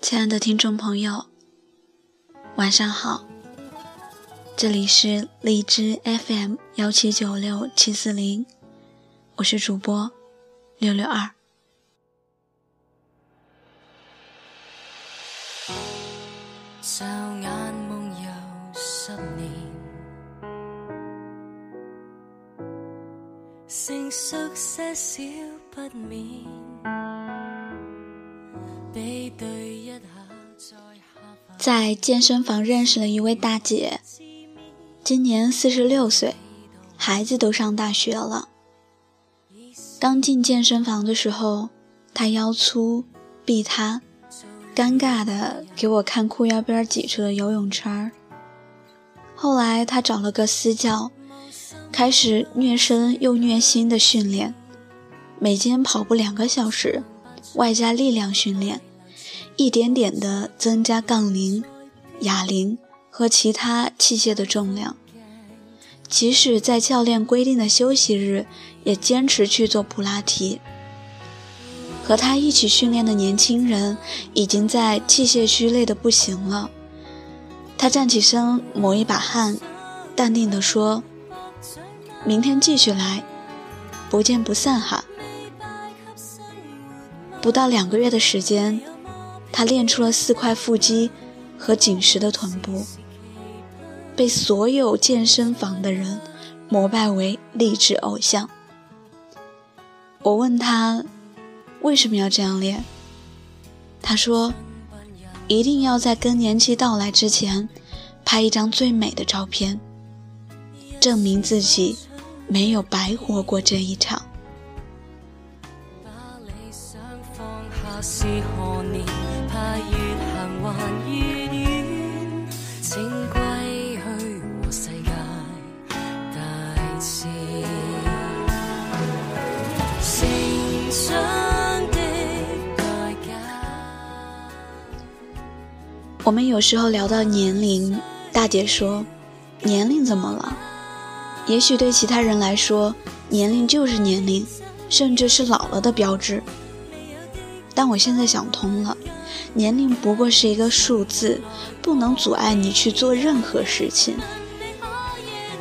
亲爱的听众朋友，晚上好，这里是荔枝 FM 幺七九六七四零，我是主播六六二。在健身房认识了一位大姐，今年四十六岁，孩子都上大学了。刚进健身房的时候，她腰粗臂塌，尴尬的给我看裤腰边挤出的游泳圈。后来她找了个私教，开始虐身又虐心的训练，每天跑步两个小时，外加力量训练。一点点的增加杠铃、哑铃和其他器械的重量，即使在教练规定的休息日，也坚持去做普拉提。和他一起训练的年轻人已经在器械区累得不行了。他站起身抹一把汗，淡定地说：“明天继续来，不见不散哈。”不到两个月的时间。他练出了四块腹肌和紧实的臀部，被所有健身房的人膜拜为励志偶像。我问他为什么要这样练，他说一定要在更年期到来之前拍一张最美的照片，证明自己没有白活过这一场。把理想放下我们有时候聊到年龄，大姐说：“年龄怎么了？也许对其他人来说，年龄就是年龄，甚至是老了的标志。但我现在想通了，年龄不过是一个数字，不能阻碍你去做任何事情。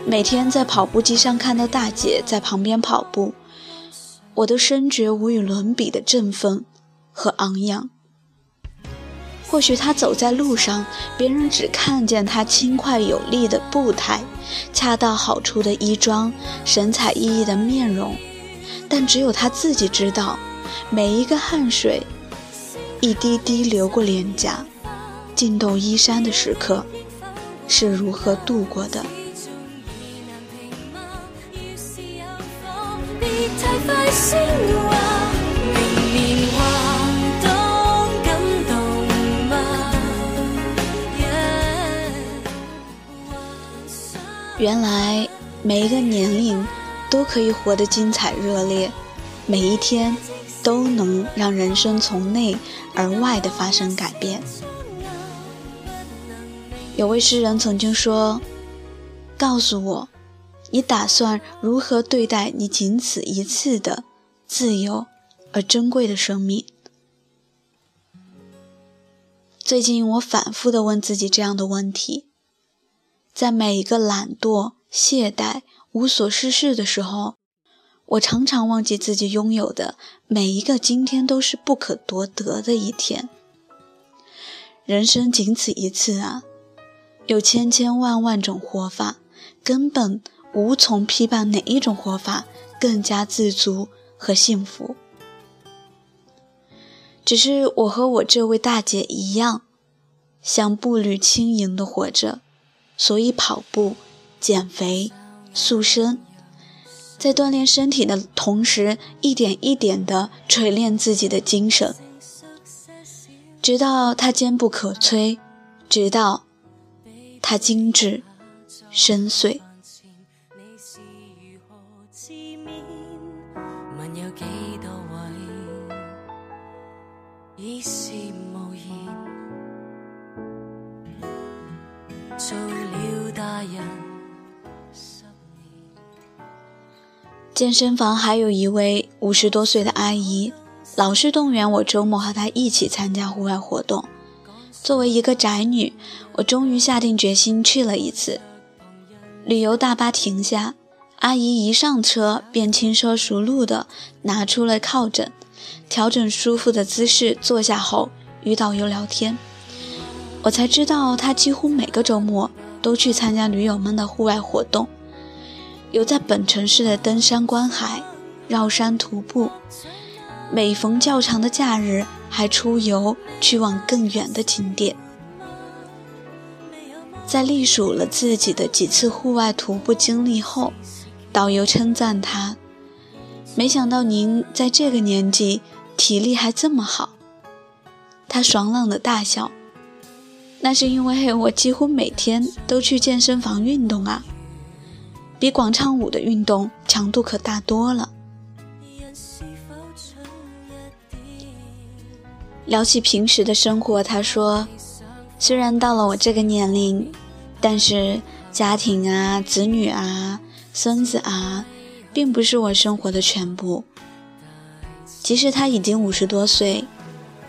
每天在跑步机上看到大姐在旁边跑步，我都深觉无与伦比的振奋和昂扬。”或许他走在路上，别人只看见他轻快有力的步态，恰到好处的衣装，神采奕奕的面容，但只有他自己知道，每一个汗水，一滴滴流过脸颊，浸透衣衫的时刻，是如何度过的。原来每一个年龄都可以活得精彩热烈，每一天都能让人生从内而外的发生改变。有位诗人曾经说：“告诉我，你打算如何对待你仅此一次的自由而珍贵的生命？”最近我反复的问自己这样的问题。在每一个懒惰、懈怠、无所事事的时候，我常常忘记自己拥有的每一个今天都是不可夺得的一天。人生仅此一次啊，有千千万万种活法，根本无从批判哪一种活法更加自足和幸福。只是我和我这位大姐一样，想步履轻盈的活着。所以跑步、减肥、塑身，在锻炼身体的同时，一点一点地锤炼自己的精神，直到它坚不可摧，直到它精致深邃。健身房还有一位五十多岁的阿姨，老是动员我周末和她一起参加户外活动，作为一个宅女，我终于下定决心去了一次。旅游大巴停下，阿姨一上车便轻车熟路地拿出了靠枕，调整舒服的姿势坐下后与导游聊天。我才知道她几乎每个周末都去参加驴友们的户外活动，有在本城市的登山观海、绕山徒步，每逢较长的假日。还出游去往更远的景点。在历数了自己的几次户外徒步经历后，导游称赞他：“没想到您在这个年纪体力还这么好。”他爽朗的大笑：“那是因为我几乎每天都去健身房运动啊，比广场舞的运动强度可大多了。”聊起平时的生活，他说：“虽然到了我这个年龄，但是家庭啊、子女啊、孙子啊，并不是我生活的全部。即使他已经五十多岁，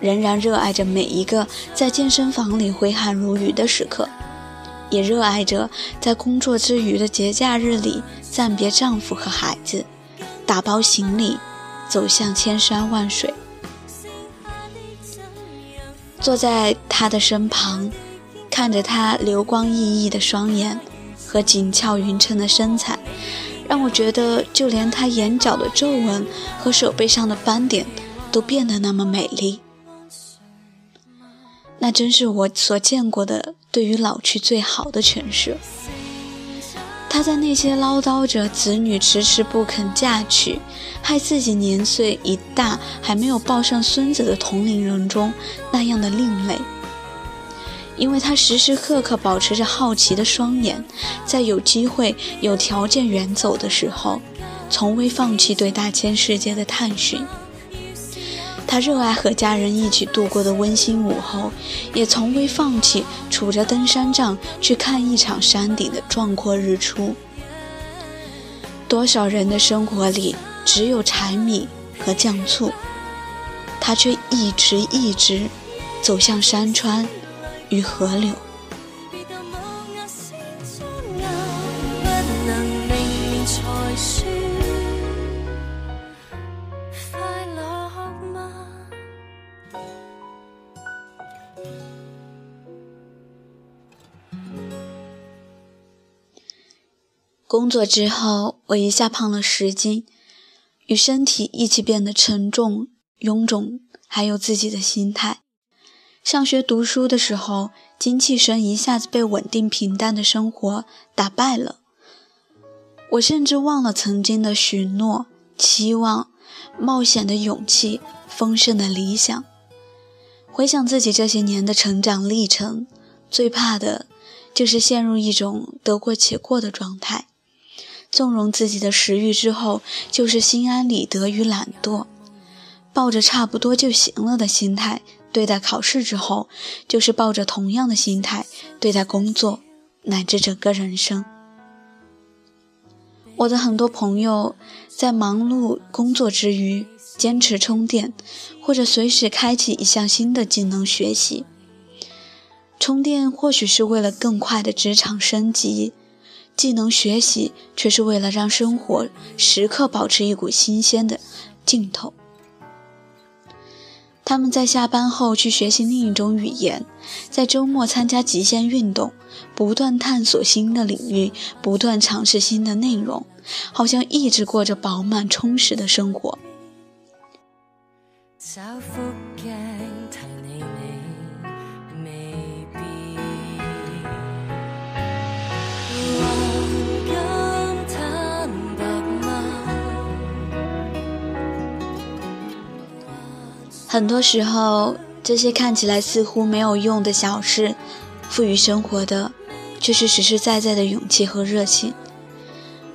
仍然热爱着每一个在健身房里挥汗如雨的时刻，也热爱着在工作之余的节假日里暂别丈夫和孩子，打包行李，走向千山万水。”坐在他的身旁，看着他流光溢溢的双眼和紧俏匀称的身材，让我觉得就连他眼角的皱纹和手背上的斑点都变得那么美丽。那真是我所见过的对于老去最好的诠释。他在那些唠叨着子女迟迟不肯嫁娶，害自己年岁已大还没有抱上孙子的同龄人中那样的另类，因为他时时刻刻保持着好奇的双眼，在有机会、有条件远走的时候，从未放弃对大千世界的探寻。他热爱和家人一起度过的温馨午后，也从未放弃杵着登山杖去看一场山顶的壮阔日出。多少人的生活里只有柴米和酱醋，他却一直一直走向山川与河流。工作之后，我一下胖了十斤，与身体一起变得沉重、臃肿，还有自己的心态。上学读书的时候，精气神一下子被稳定平淡的生活打败了。我甚至忘了曾经的许诺、期望、冒险的勇气、丰盛的理想。回想自己这些年的成长历程，最怕的就是陷入一种得过且过的状态。纵容自己的食欲之后，就是心安理得与懒惰；抱着差不多就行了的心态对待考试之后，就是抱着同样的心态对待工作乃至整个人生。我的很多朋友在忙碌工作之余，坚持充电，或者随时开启一项新的技能学习。充电或许是为了更快的职场升级。既能学习却是为了让生活时刻保持一股新鲜的劲头。他们在下班后去学习另一种语言，在周末参加极限运动，不断探索新的领域，不断尝试新的内容，好像一直过着饱满充实的生活。很多时候，这些看起来似乎没有用的小事，赋予生活的却是实实在在的勇气和热情。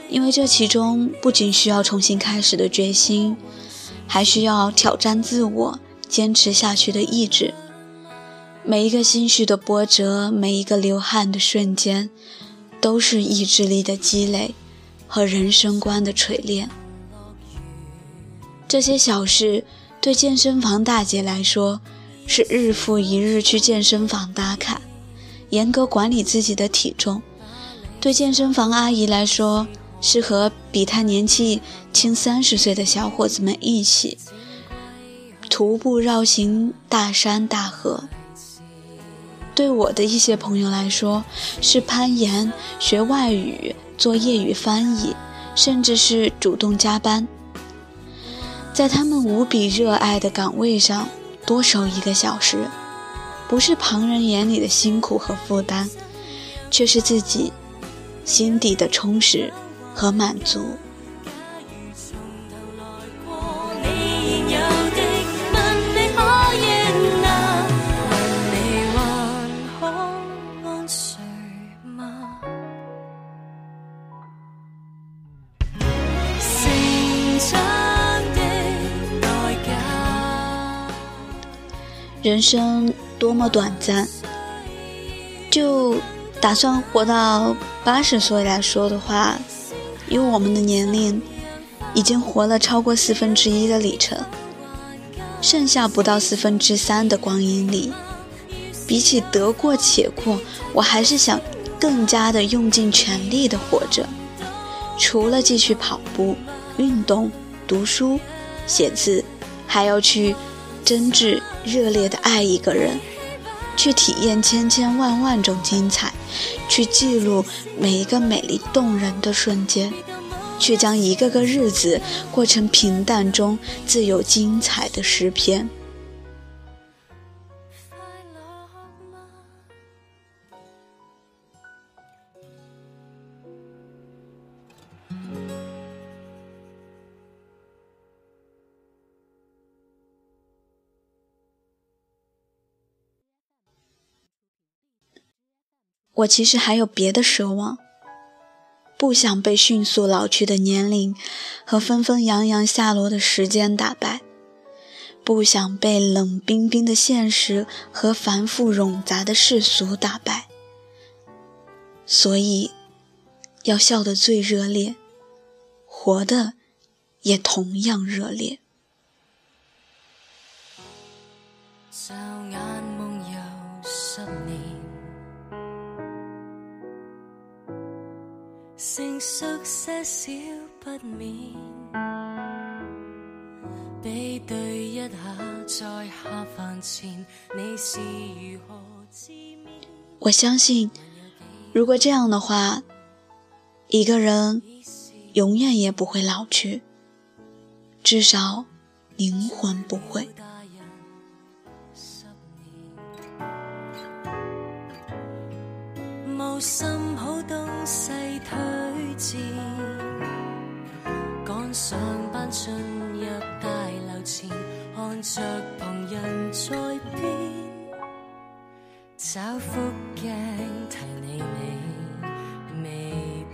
因为这其中不仅需要重新开始的决心，还需要挑战自我、坚持下去的意志。每一个心绪的波折，每一个流汗的瞬间，都是意志力的积累和人生观的锤炼。这些小事。对健身房大姐来说，是日复一日去健身房打卡，严格管理自己的体重。对健身房阿姨来说，是和比她年纪轻三十岁的小伙子们一起徒步绕行大山大河。对我的一些朋友来说，是攀岩、学外语、做业余翻译，甚至是主动加班，在他们无比热爱的岗位上多守一个小时，不是旁人眼里的辛苦和负担，却是自己心底的充实和满足。人生多么短暂，就打算活到八十岁来说的话，以我们的年龄，已经活了超过四分之一的里程，剩下不到四分之三的光阴里，比起得过且过，我还是想更加的用尽全力的活着。除了继续跑步、运动、读书、写字，还要去。真挚热烈的爱一个人，去体验千千万万种精彩，去记录每一个美丽动人的瞬间，去将一个个日子过成平淡中自有精彩的诗篇。我其实还有别的奢望，不想被迅速老去的年龄和纷纷扬扬下落的时间打败，不想被冷冰冰的现实和繁复冗杂的世俗打败，所以要笑得最热烈，活的也同样热烈。成熟些少不免，比对一下在下饭前你是如何自勉。我相信，如果这样的话，一个人永远也不会老去，至少灵魂不会。好东西推荐，赶上班进入大楼前，看着旁人在变，找副镜睇你你未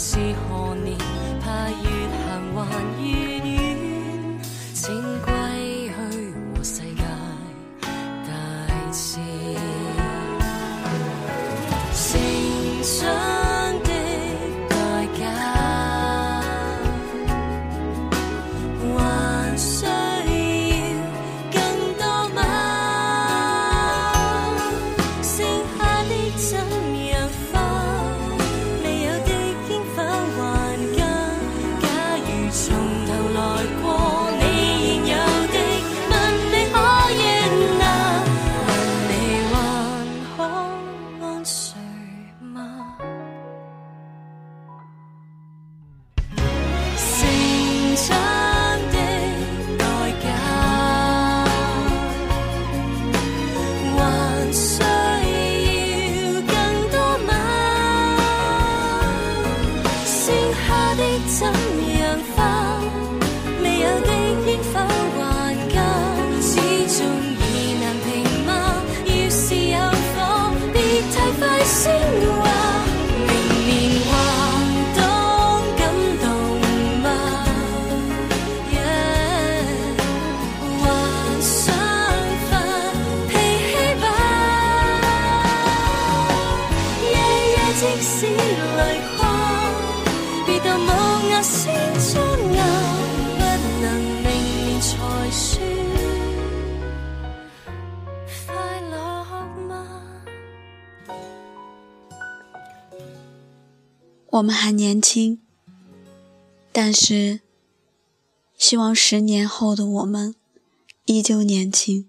是何年？怕遇。即使泪光，别到某日先将眼，不能明年才算快乐吗？我们还年轻，但是希望十年后的我们依旧年轻。